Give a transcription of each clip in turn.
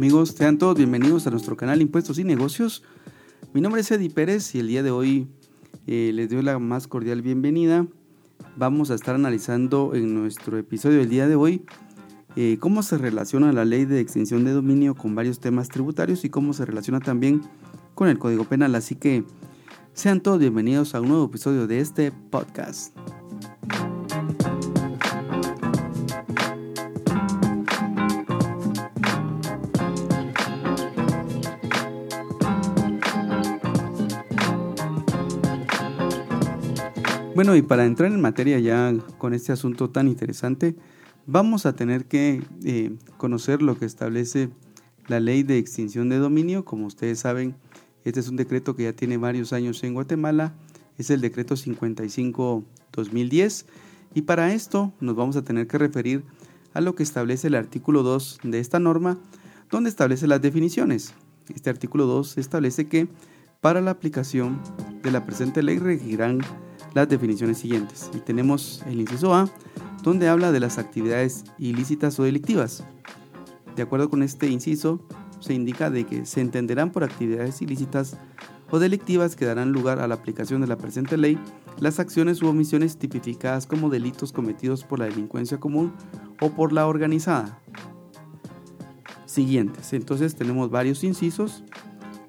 Amigos, sean todos bienvenidos a nuestro canal Impuestos y Negocios. Mi nombre es Eddie Pérez y el día de hoy eh, les doy la más cordial bienvenida. Vamos a estar analizando en nuestro episodio del día de hoy eh, cómo se relaciona la ley de extinción de dominio con varios temas tributarios y cómo se relaciona también con el Código Penal. Así que sean todos bienvenidos a un nuevo episodio de este podcast. Bueno, y para entrar en materia ya con este asunto tan interesante, vamos a tener que eh, conocer lo que establece la ley de extinción de dominio. Como ustedes saben, este es un decreto que ya tiene varios años en Guatemala, es el decreto 55-2010, y para esto nos vamos a tener que referir a lo que establece el artículo 2 de esta norma, donde establece las definiciones. Este artículo 2 establece que para la aplicación de la presente ley regirán las definiciones siguientes. Y tenemos el inciso A, donde habla de las actividades ilícitas o delictivas. De acuerdo con este inciso, se indica de que se entenderán por actividades ilícitas o delictivas que darán lugar a la aplicación de la presente ley las acciones u omisiones tipificadas como delitos cometidos por la delincuencia común o por la organizada. Siguientes, entonces tenemos varios incisos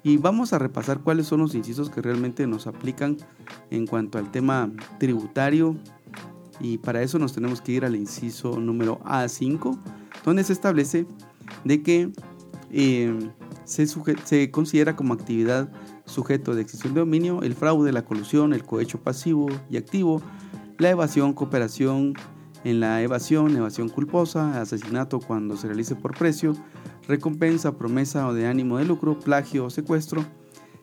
y vamos a repasar cuáles son los incisos que realmente nos aplican en cuanto al tema tributario. Y para eso nos tenemos que ir al inciso número A5, donde se establece de que eh, se, se, considera como actividad sujeto de extinción de dominio el fraude, la colusión, el cohecho pasivo y activo, la evasión, cooperación en la evasión, evasión culposa, asesinato cuando se realice por precio, recompensa, promesa o de ánimo de lucro, plagio o secuestro,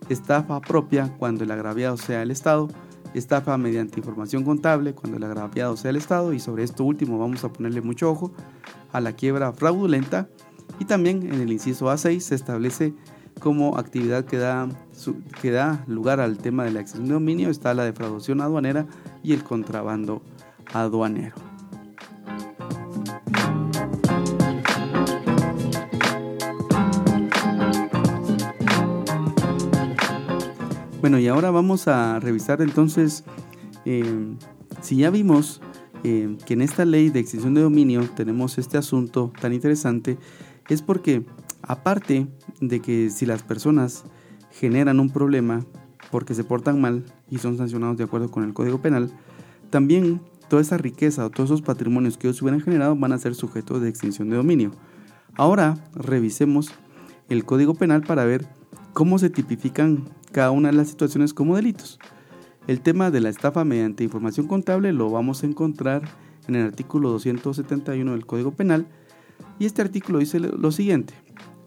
estafa propia cuando el agraviado sea el Estado, estafa mediante información contable cuando el agraviado sea el Estado y sobre esto último vamos a ponerle mucho ojo a la quiebra fraudulenta y también en el inciso A6 se establece como actividad que da, que da lugar al tema de la extensión de dominio está la defraudación aduanera y el contrabando aduanero. Bueno, y ahora vamos a revisar entonces, eh, si ya vimos eh, que en esta ley de extinción de dominio tenemos este asunto tan interesante, es porque aparte de que si las personas generan un problema porque se portan mal y son sancionados de acuerdo con el Código Penal, también toda esa riqueza o todos esos patrimonios que ellos hubieran generado van a ser sujetos de extinción de dominio. Ahora revisemos el Código Penal para ver cómo se tipifican cada una de las situaciones como delitos. El tema de la estafa mediante información contable lo vamos a encontrar en el artículo 271 del Código Penal y este artículo dice lo siguiente.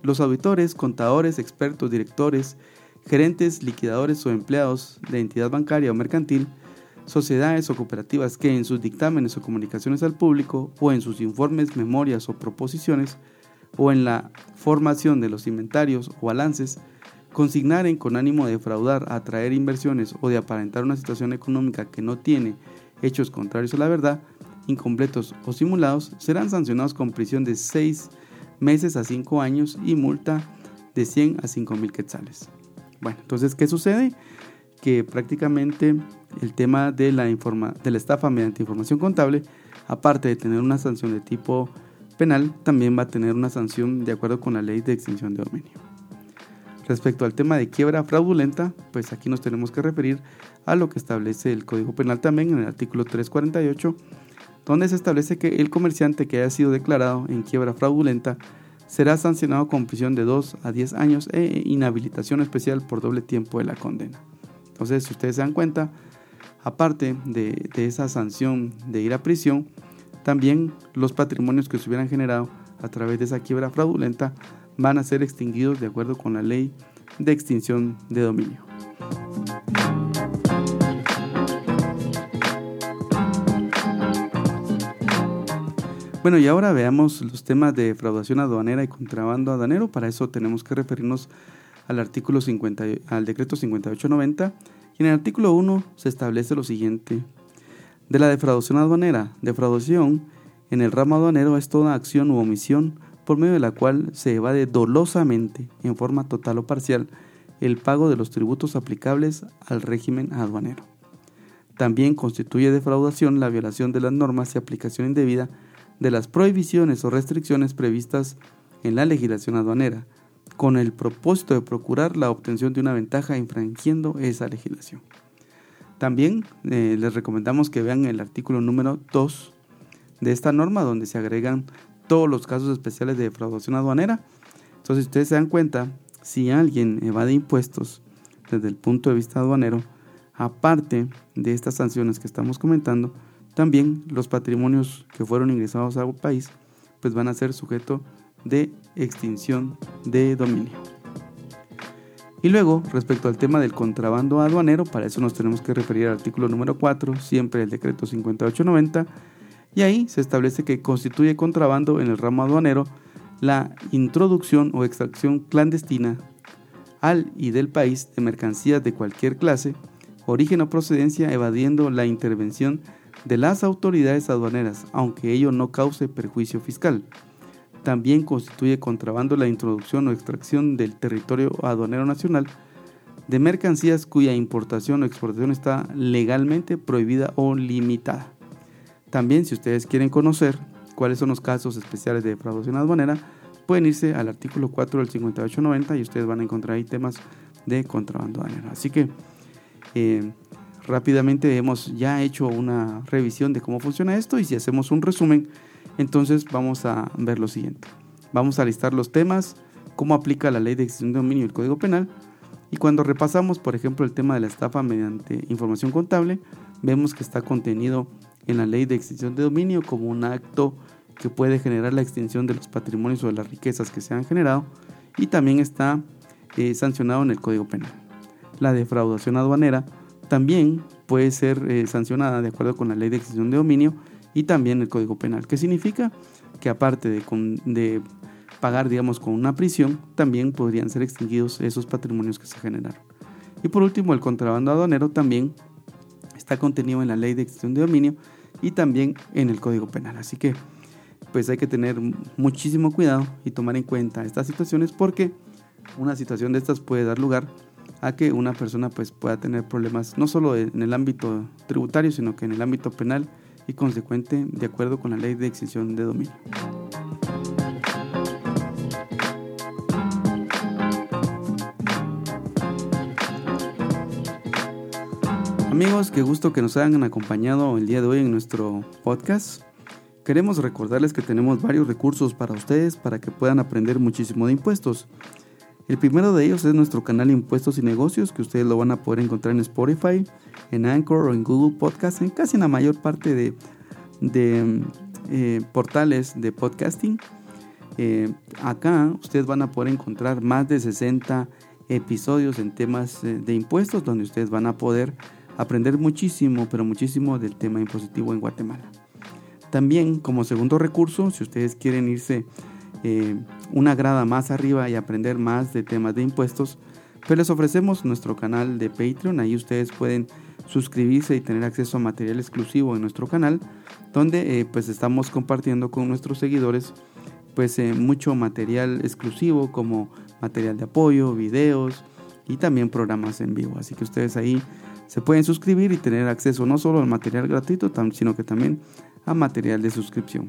Los auditores, contadores, expertos, directores, gerentes, liquidadores o empleados de entidad bancaria o mercantil, sociedades o cooperativas que en sus dictámenes o comunicaciones al público o en sus informes, memorias o proposiciones o en la formación de los inventarios o balances consignaren con ánimo de defraudar, atraer inversiones o de aparentar una situación económica que no tiene hechos contrarios a la verdad, incompletos o simulados, serán sancionados con prisión de 6 meses a 5 años y multa de 100 a 5 mil quetzales. Bueno, entonces, ¿qué sucede? Que prácticamente el tema de la, informa de la estafa mediante información contable, aparte de tener una sanción de tipo penal, también va a tener una sanción de acuerdo con la ley de extinción de dominio. Respecto al tema de quiebra fraudulenta, pues aquí nos tenemos que referir a lo que establece el Código Penal también en el artículo 348, donde se establece que el comerciante que haya sido declarado en quiebra fraudulenta será sancionado con prisión de 2 a 10 años e inhabilitación especial por doble tiempo de la condena. Entonces, si ustedes se dan cuenta, aparte de, de esa sanción de ir a prisión, también los patrimonios que se hubieran generado a través de esa quiebra fraudulenta van a ser extinguidos de acuerdo con la ley de extinción de dominio. Bueno, y ahora veamos los temas de defraudación aduanera y contrabando aduanero. Para eso tenemos que referirnos al artículo 50, al decreto 5890. Y en el artículo 1 se establece lo siguiente. De la defraudación aduanera, defraudación en el ramo aduanero es toda acción u omisión por medio de la cual se evade dolosamente, en forma total o parcial, el pago de los tributos aplicables al régimen aduanero. También constituye defraudación la violación de las normas y aplicación indebida de las prohibiciones o restricciones previstas en la legislación aduanera, con el propósito de procurar la obtención de una ventaja infringiendo esa legislación. También eh, les recomendamos que vean el artículo número 2 de esta norma donde se agregan todos los casos especiales de defraudación aduanera. Entonces, si ustedes se dan cuenta, si alguien evade impuestos desde el punto de vista aduanero, aparte de estas sanciones que estamos comentando, también los patrimonios que fueron ingresados al país pues van a ser sujeto de extinción de dominio. Y luego, respecto al tema del contrabando aduanero, para eso nos tenemos que referir al artículo número 4, siempre el decreto 5890, y ahí se establece que constituye contrabando en el ramo aduanero la introducción o extracción clandestina al y del país de mercancías de cualquier clase, origen o procedencia evadiendo la intervención de las autoridades aduaneras, aunque ello no cause perjuicio fiscal. También constituye contrabando la introducción o extracción del territorio aduanero nacional de mercancías cuya importación o exportación está legalmente prohibida o limitada. También, si ustedes quieren conocer cuáles son los casos especiales de defraudación aduanera, pueden irse al artículo 4 del 5890 y ustedes van a encontrar ahí temas de contrabando aduanero. Así que eh, rápidamente hemos ya hecho una revisión de cómo funciona esto y si hacemos un resumen, entonces vamos a ver lo siguiente. Vamos a listar los temas, cómo aplica la ley de extinción de dominio y el Código Penal. Y cuando repasamos, por ejemplo, el tema de la estafa mediante información contable, vemos que está contenido en la ley de extinción de dominio como un acto que puede generar la extinción de los patrimonios o de las riquezas que se han generado y también está eh, sancionado en el Código Penal. La defraudación aduanera también puede ser eh, sancionada de acuerdo con la ley de extinción de dominio y también el Código Penal. ¿Qué significa? Que aparte de, de pagar, digamos, con una prisión, también podrían ser extinguidos esos patrimonios que se generaron. Y por último, el contrabando aduanero también está contenido en la ley de extinción de dominio y también en el Código Penal. Así que, pues hay que tener muchísimo cuidado y tomar en cuenta estas situaciones porque una situación de estas puede dar lugar a que una persona pues pueda tener problemas no solo en el ámbito tributario, sino que en el ámbito penal y consecuente de acuerdo con la ley de extinción de dominio. Amigos, qué gusto que nos hayan acompañado el día de hoy en nuestro podcast. Queremos recordarles que tenemos varios recursos para ustedes para que puedan aprender muchísimo de impuestos. El primero de ellos es nuestro canal Impuestos y Negocios, que ustedes lo van a poder encontrar en Spotify, en Anchor o en Google Podcast, en casi la mayor parte de, eh, portales de podcasting. Eh, acá ustedes van a poder encontrar más de 60 episodios en temas eh, de impuestos, donde ustedes van a poder aprender muchísimo, pero muchísimo del tema impositivo en Guatemala. También como segundo recurso, si ustedes quieren irse eh, una grada más arriba y aprender más de temas de impuestos, pues les ofrecemos nuestro canal de Patreon. Ahí ustedes pueden suscribirse y tener acceso a material exclusivo en nuestro canal, donde eh, pues estamos compartiendo con nuestros seguidores pues eh, mucho material exclusivo como material de apoyo, videos y también programas en vivo. Así que ustedes ahí se pueden suscribir y tener acceso no solo al material gratuito, sino que también a material de suscripción.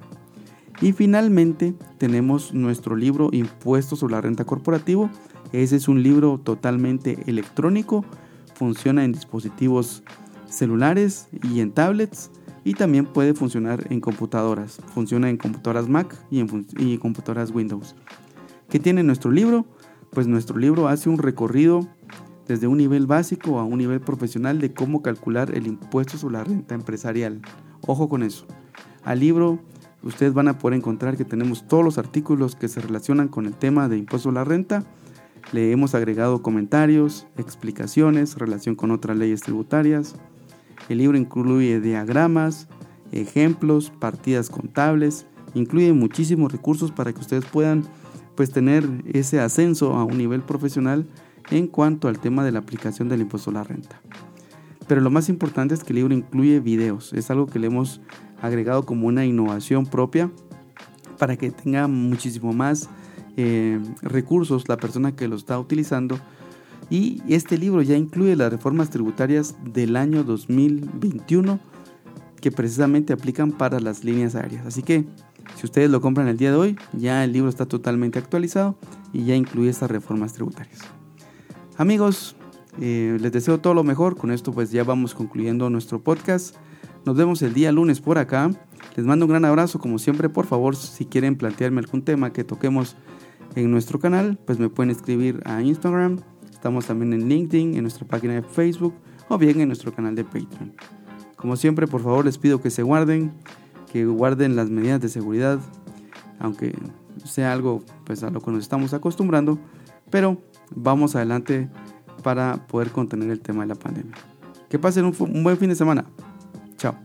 Y finalmente tenemos nuestro libro Impuestos sobre la Renta Corporativo. Ese es un libro totalmente electrónico, funciona en dispositivos celulares y en tablets y también puede funcionar en computadoras. Funciona en computadoras Mac y en, computadoras Windows. ¿Qué tiene nuestro libro? Pues nuestro libro hace un recorrido desde un nivel básico a un nivel profesional de cómo calcular el impuesto sobre la renta empresarial. Ojo con eso. Al libro ustedes van a poder encontrar que tenemos todos los artículos que se relacionan con el tema de impuesto a la renta. Le hemos agregado comentarios, explicaciones, relación con otras leyes tributarias. El libro incluye diagramas, ejemplos, partidas contables, incluye muchísimos recursos para que ustedes puedan pues tener ese ascenso a un nivel profesional en cuanto al tema de la aplicación del impuesto a la renta. Pero lo más importante es que el libro incluye videos, es algo que le hemos agregado como una innovación propia para que tenga muchísimo más eh, recursos la persona que lo está utilizando. Y este libro ya incluye las reformas tributarias del año 2021 que precisamente aplican para las líneas aéreas. Así que si ustedes lo compran el día de hoy, ya el libro está totalmente actualizado y ya incluye estas reformas tributarias. Amigos, eh, les deseo todo lo mejor. Con esto pues ya vamos concluyendo nuestro podcast. Nos vemos el día lunes por acá. Les mando un gran abrazo. Como siempre, por favor, si quieren plantearme algún tema que toquemos en nuestro canal, pues me pueden escribir a Instagram. Estamos también en LinkedIn, en nuestra página de Facebook o bien en nuestro canal de Patreon. Como siempre, por favor, les pido que se guarden, que guarden las medidas de seguridad, aunque sea algo pues a lo que nos estamos acostumbrando, pero vamos adelante para poder contener el tema de la pandemia. Que pasen un, buen fin de semana. Chao.